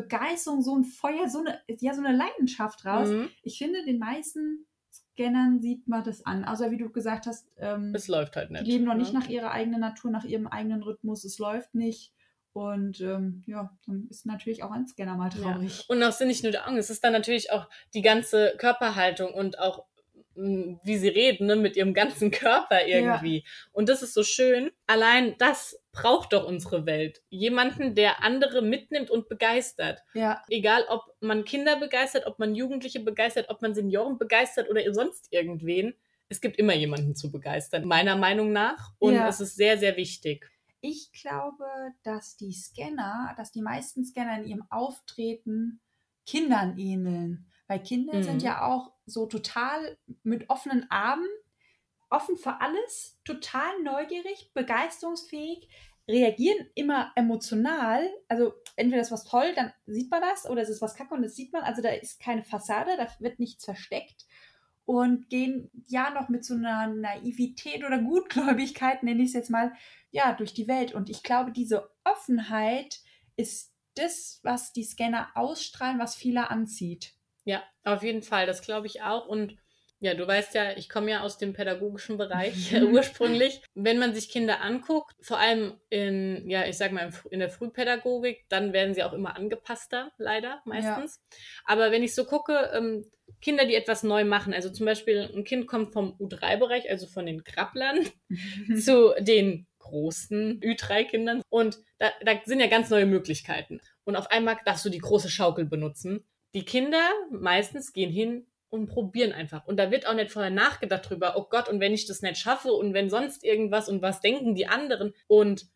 Begeisterung, so ein Feuer, so eine, ja, so eine Leidenschaft raus. Mhm. Ich finde, den meisten Scannern sieht man das an. Also wie du gesagt hast, ähm, es läuft halt nicht. Die leben noch nicht ne? nach ihrer eigenen Natur, nach ihrem eigenen Rhythmus. Es läuft nicht. Und ähm, ja, dann ist natürlich auch ein Scanner mal traurig. Ja. Und auch sind nicht nur der Augen, es ist dann natürlich auch die ganze Körperhaltung und auch wie sie reden, ne, mit ihrem ganzen Körper irgendwie. Ja. Und das ist so schön. Allein das braucht doch unsere Welt. Jemanden, der andere mitnimmt und begeistert. Ja. Egal, ob man Kinder begeistert, ob man Jugendliche begeistert, ob man Senioren begeistert oder sonst irgendwen. Es gibt immer jemanden zu begeistern, meiner Meinung nach. Und ja. es ist sehr, sehr wichtig. Ich glaube, dass die Scanner, dass die meisten Scanner in ihrem Auftreten Kindern ähneln. Weil Kinder mhm. sind ja auch so total mit offenen Armen, offen für alles, total neugierig, begeisterungsfähig, reagieren immer emotional. Also entweder ist was toll, dann sieht man das, oder es ist was kacke und das sieht man. Also da ist keine Fassade, da wird nichts versteckt. Und gehen ja noch mit so einer Naivität oder Gutgläubigkeit, nenne ich es jetzt mal, ja, durch die Welt. Und ich glaube, diese Offenheit ist das, was die Scanner ausstrahlen, was viele anzieht. Ja, auf jeden Fall, das glaube ich auch. Und ja, du weißt ja, ich komme ja aus dem pädagogischen Bereich äh, ursprünglich. Wenn man sich Kinder anguckt, vor allem in, ja, ich sag mal, in der Frühpädagogik, dann werden sie auch immer angepasster, leider meistens. Ja. Aber wenn ich so gucke, ähm, Kinder, die etwas neu machen, also zum Beispiel ein Kind kommt vom U3-Bereich, also von den Krabblern, zu den großen Ü3-Kindern und da, da sind ja ganz neue Möglichkeiten. Und auf einmal darfst du die große Schaukel benutzen die Kinder meistens gehen hin und probieren einfach. Und da wird auch nicht vorher nachgedacht drüber, oh Gott, und wenn ich das nicht schaffe und wenn sonst irgendwas und was denken die anderen. Und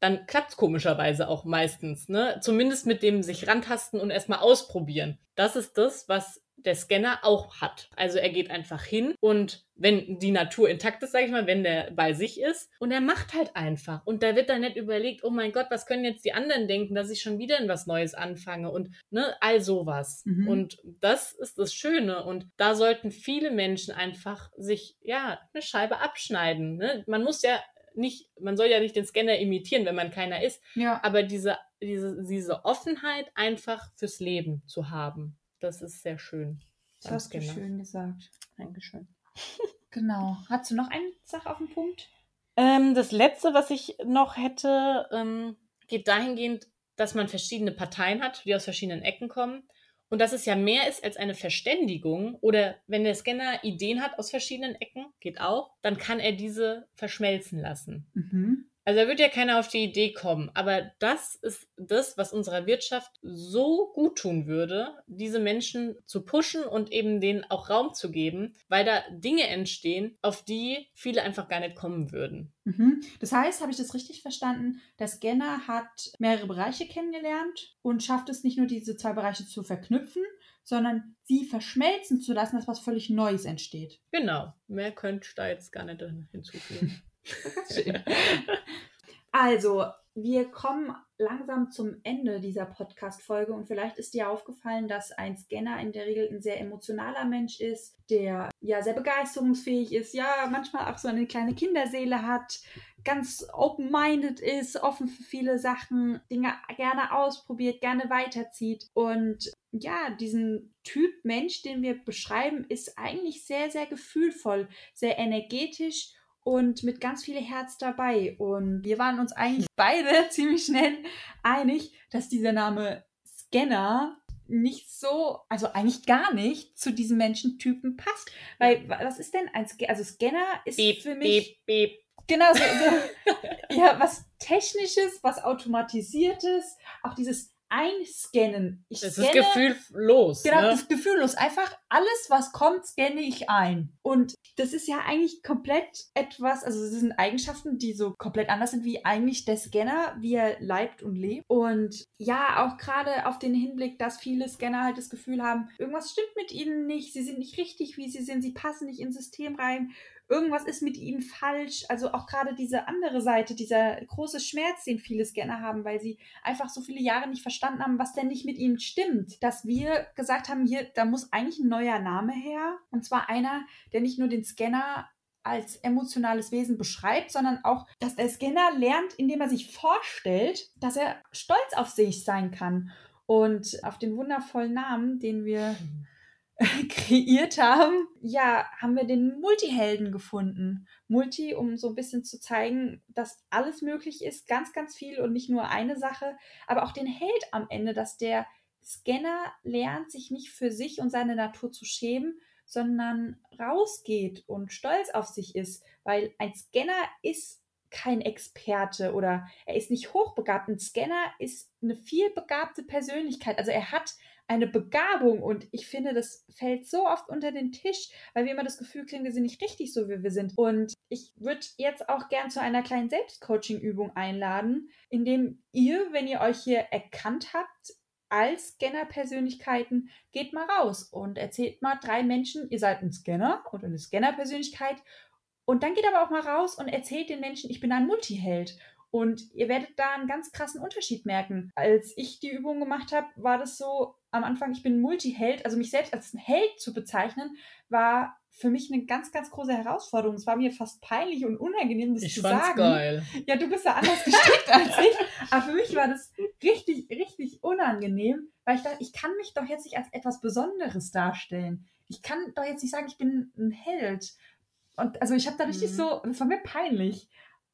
dann klappt es komischerweise auch meistens, ne? Zumindest mit dem sich rantasten und erstmal ausprobieren. Das ist das, was der Scanner auch hat. Also er geht einfach hin und wenn die Natur intakt ist, sage ich mal, wenn der bei sich ist und er macht halt einfach und da wird dann nicht überlegt, oh mein Gott, was können jetzt die anderen denken, dass ich schon wieder in was Neues anfange und ne, all sowas. Mhm. Und das ist das Schöne und da sollten viele Menschen einfach sich ja eine Scheibe abschneiden. Ne? Man muss ja nicht, man soll ja nicht den Scanner imitieren, wenn man keiner ist, ja. aber diese, diese, diese Offenheit einfach fürs Leben zu haben. Das ist sehr schön. Das hast du schön gesagt. Dankeschön. genau. Hast du noch eine Sache auf dem Punkt? Ähm, das letzte, was ich noch hätte, ähm, geht dahingehend, dass man verschiedene Parteien hat, die aus verschiedenen Ecken kommen. Und dass es ja mehr ist als eine Verständigung oder wenn der Scanner Ideen hat aus verschiedenen Ecken, geht auch, dann kann er diese verschmelzen lassen. Mhm. Also da wird ja keiner auf die Idee kommen. Aber das ist das, was unserer Wirtschaft so gut tun würde, diese Menschen zu pushen und eben denen auch Raum zu geben, weil da Dinge entstehen, auf die viele einfach gar nicht kommen würden. Mhm. Das heißt, habe ich das richtig verstanden, der Scanner hat mehrere Bereiche kennengelernt und schafft es nicht nur, diese zwei Bereiche zu verknüpfen, sondern sie verschmelzen zu lassen, dass was völlig Neues entsteht. Genau. Mehr könnte ich da jetzt gar nicht hinzufügen. also, wir kommen langsam zum Ende dieser Podcast-Folge und vielleicht ist dir aufgefallen, dass ein Scanner in der Regel ein sehr emotionaler Mensch ist, der ja sehr begeisterungsfähig ist, ja manchmal auch so eine kleine Kinderseele hat, ganz open-minded ist, offen für viele Sachen, Dinge gerne ausprobiert, gerne weiterzieht. Und ja, diesen Typ Mensch, den wir beschreiben, ist eigentlich sehr, sehr gefühlvoll, sehr energetisch und mit ganz viel Herz dabei. Und wir waren uns eigentlich beide ziemlich schnell einig, dass dieser Name Scanner nicht so, also eigentlich gar nicht zu diesem Menschentypen passt. Weil, was ist denn ein Scanner? Also Scanner ist beep, für mich... Beep, beep. Genau, so, so ja, was Technisches, was Automatisiertes, auch dieses einscannen. Ich es ist gefühllos. Genau, ne? das ist gefühllos. Einfach alles, was kommt, scanne ich ein. Und das ist ja eigentlich komplett etwas, also es sind Eigenschaften, die so komplett anders sind wie eigentlich der Scanner, wie er leibt und lebt. Und ja, auch gerade auf den Hinblick, dass viele Scanner halt das Gefühl haben, irgendwas stimmt mit ihnen nicht, sie sind nicht richtig, wie sie sind, sie passen nicht ins System rein irgendwas ist mit ihnen falsch. Also auch gerade diese andere Seite, dieser große Schmerz, den viele Scanner haben, weil sie einfach so viele Jahre nicht verstanden haben, was denn nicht mit ihnen stimmt. Dass wir gesagt haben, hier, da muss eigentlich ein neuer Name her. Und zwar einer, der nicht nur den Scanner als emotionales Wesen beschreibt, sondern auch, dass der Scanner lernt, indem er sich vorstellt, dass er stolz auf sich sein kann Und auf den wundervollen Namen, den wir kreiert haben, ja, haben wir den Multihelden gefunden. Multi, um so ein bisschen zu zeigen, dass alles möglich ist, ganz, ganz viel und nicht nur eine Sache, aber auch den Held am Ende, dass der Scanner lernt, sich nicht für sich und seine Natur zu schämen, sondern rausgeht und stolz auf sich ist, weil ein Scanner ist kein Experte oder er ist nicht hochbegabt. Ein Scanner ist eine vielbegabte Persönlichkeit. Also er hat eine Begabung und ich finde, das fällt so oft unter den Tisch, weil wir immer das Gefühl kriegen, wir sind nicht richtig so, wie wir sind. Und ich würde jetzt auch gern zu einer kleinen Selbstcoaching-Übung einladen, indem ihr, wenn ihr euch hier erkannt habt, als Scanner-Persönlichkeiten, geht mal raus und erzählt mal drei Menschen, ihr seid ein Scanner oder eine Scanner-Persönlichkeit. Und dann geht aber auch mal raus und erzählt den Menschen, ich bin ein Multiheld. Und ihr werdet da einen ganz krassen Unterschied merken. Als ich die Übung gemacht habe, war das so am Anfang, ich bin Multiheld, also mich selbst als ein Held zu bezeichnen, war für mich eine ganz, ganz große Herausforderung. Es war mir fast peinlich und unangenehm, das ich zu fand's sagen. geil. Ja, du bist ja anders gestrickt als ich. Aber für mich war das richtig, richtig unangenehm, weil ich dachte, ich kann mich doch jetzt nicht als etwas Besonderes darstellen. Ich kann doch jetzt nicht sagen, ich bin ein Held. Und also ich habe da richtig Mhm. so, das war mir peinlich.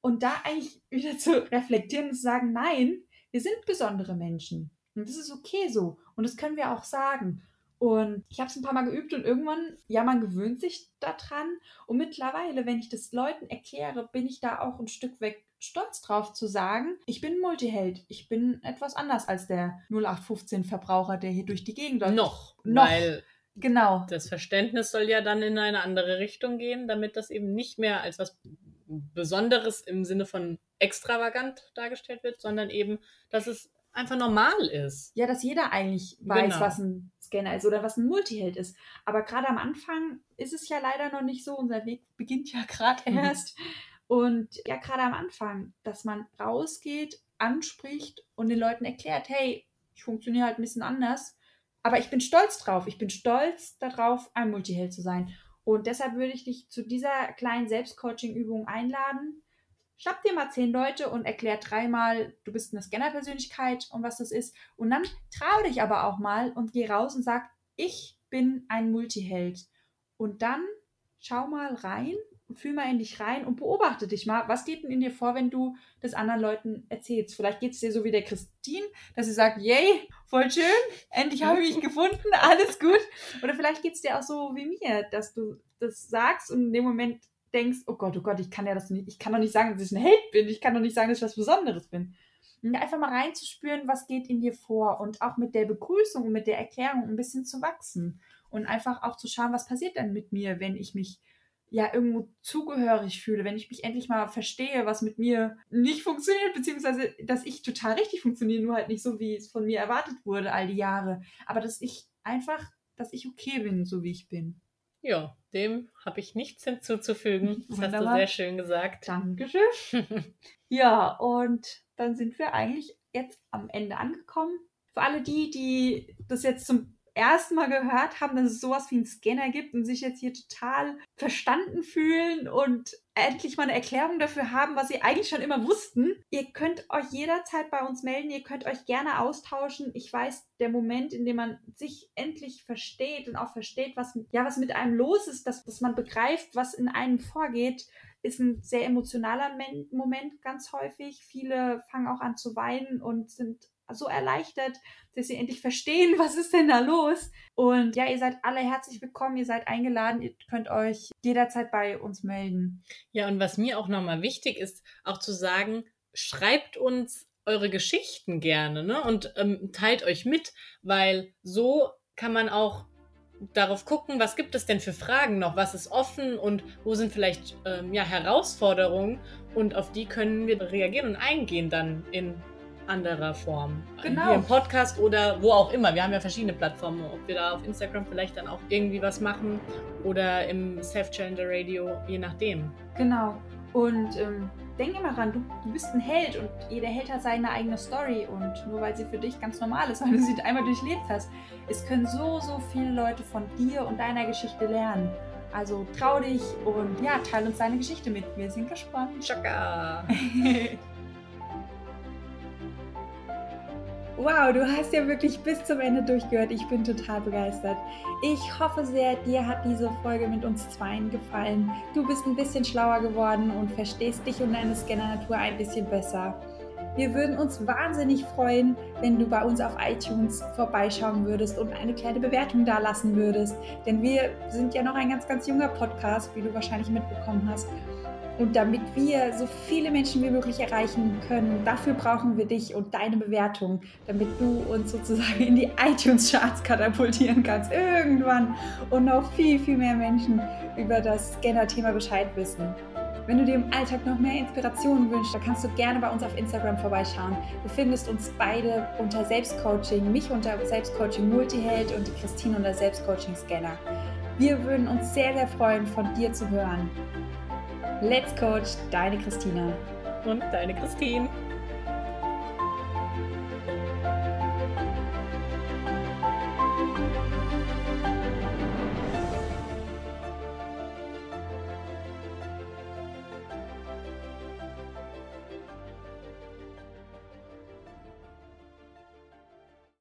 Und da eigentlich wieder zu reflektieren und zu sagen, nein, wir sind besondere Menschen. Und das ist okay so. Und das können wir auch sagen. Und ich habe es ein paar Mal geübt und irgendwann, ja, man gewöhnt sich daran. Und mittlerweile, wenn ich das Leuten erkläre, bin ich da auch ein Stück weg stolz drauf zu sagen, ich bin ein Multiheld. Ich bin etwas anders als der 0815-Verbraucher, der hier durch die Gegend läuft. Noch, Noch. weil Genau. das Verständnis soll ja dann in eine andere Richtung gehen, damit das eben nicht mehr als was Besonderes im Sinne von extravagant dargestellt wird, sondern eben, dass es einfach normal ist. Ja, dass jeder eigentlich weiß, Genau. was ein Scanner ist oder was ein Multiheld ist. Aber gerade am Anfang ist es ja leider noch nicht so. Unser Weg beginnt ja gerade Mhm. erst. Und ja, gerade am Anfang, dass man rausgeht, anspricht und den Leuten erklärt, hey, ich funktioniere halt ein bisschen anders, aber ich bin stolz drauf. Ich bin stolz darauf, ein Multiheld zu sein. Und deshalb würde ich dich zu dieser kleinen Selbstcoaching-Übung einladen. Schnapp dir mal zehn Leute und erklär dreimal, du bist eine Scanner-Persönlichkeit und was das ist. Und dann trau dich aber auch mal und geh raus und sag, ich bin ein Multiheld. Und dann schau mal rein fühl mal in dich rein und beobachte dich mal. Was geht denn in dir vor, wenn du das anderen Leuten erzählst? Vielleicht geht es dir so wie der Christine, dass sie sagt, yay, voll schön, endlich habe ich mich gefunden, alles gut. Oder vielleicht geht es dir auch so wie mir, dass du das sagst und in dem Moment denkst, oh Gott, oh Gott, ich kann ja das nicht, ich kann doch nicht sagen, dass ich ein Held bin, ich kann doch nicht sagen, dass ich was Besonderes bin. Und einfach mal reinzuspüren, was geht in dir vor und auch mit der Begrüßung und mit der Erklärung ein bisschen zu wachsen und einfach auch zu schauen, was passiert denn mit mir, wenn ich mich ja irgendwo zugehörig fühle, wenn ich mich endlich mal verstehe, was mit mir nicht funktioniert, beziehungsweise dass ich total richtig funktioniere, nur halt nicht so, wie es von mir erwartet wurde all die Jahre, aber dass ich einfach, dass ich okay bin, so wie ich bin. Ja, dem habe ich nichts hinzuzufügen. Das hast du Wunderbar. sehr schön gesagt. Dankeschön. Ja, und dann sind wir eigentlich jetzt am Ende angekommen. Für alle die, die das jetzt zum ersten Mal gehört haben, dass es sowas wie einen Scanner gibt und sich jetzt hier total verstanden fühlen und endlich mal eine Erklärung dafür haben, was sie eigentlich schon immer wussten. Ihr könnt euch jederzeit bei uns melden, ihr könnt euch gerne austauschen. Ich weiß, der Moment, in dem man sich endlich versteht und auch versteht, was, ja, was mit einem los ist, dass, dass man begreift, was in einem vorgeht, ist ein sehr emotionaler Men Moment ganz häufig. Viele fangen auch an zu weinen und sind so erleichtert, dass sie endlich verstehen, was ist denn da los. Und ja, ihr seid alle herzlich willkommen, ihr seid eingeladen, ihr könnt euch jederzeit bei uns melden. Ja, und was mir auch nochmal wichtig ist, auch zu sagen, schreibt uns eure Geschichten gerne ne? und ähm, teilt euch mit, weil so kann man auch darauf gucken, was gibt es denn für Fragen noch, was ist offen und wo sind vielleicht ähm, ja, Herausforderungen und auf die können wir reagieren und eingehen dann in anderer Form. Genau. Hier im Podcast oder wo auch immer. Wir haben ja verschiedene Plattformen, ob wir da auf Instagram vielleicht dann auch irgendwie was machen oder im Self-Challenger Radio, je nachdem. Genau. Und ähm, denk immer ran, du, du bist ein Held und jeder Held hat seine eigene Story und nur weil sie für dich ganz normal ist, weil du sie einmal durchlebt hast, es können so, so viele Leute von dir und deiner Geschichte lernen. Also trau dich und ja, teil uns deine Geschichte mit. Wir sind gespannt. Chaka! Wow, du hast ja wirklich bis zum Ende durchgehört. Ich bin total begeistert. Ich hoffe sehr, dir hat diese Folge mit uns Zweien gefallen. Du bist ein bisschen schlauer geworden und verstehst dich und deine Scanner-Natur ein bisschen besser. Wir würden uns wahnsinnig freuen, wenn du bei uns auf iTunes vorbeischauen würdest und eine kleine Bewertung da lassen würdest. Denn wir sind ja noch ein ganz, ganz junger Podcast, wie du wahrscheinlich mitbekommen hast. Und damit wir so viele Menschen wie möglich erreichen können, dafür brauchen wir dich und deine Bewertung, damit du uns sozusagen in die iTunes-Charts katapultieren kannst irgendwann und noch viel, viel mehr Menschen über das Scanner-Thema Bescheid wissen. Wenn du dir im Alltag noch mehr Inspirationen wünschst, dann kannst du gerne bei uns auf Instagram vorbeischauen. Du findest uns beide unter Selbstcoaching, mich unter Selbstcoaching Multiheld und die Christine unter Selbstcoaching Scanner. Wir würden uns sehr, sehr freuen, von dir zu hören. Let's Coach, deine Christina. Und deine Christine.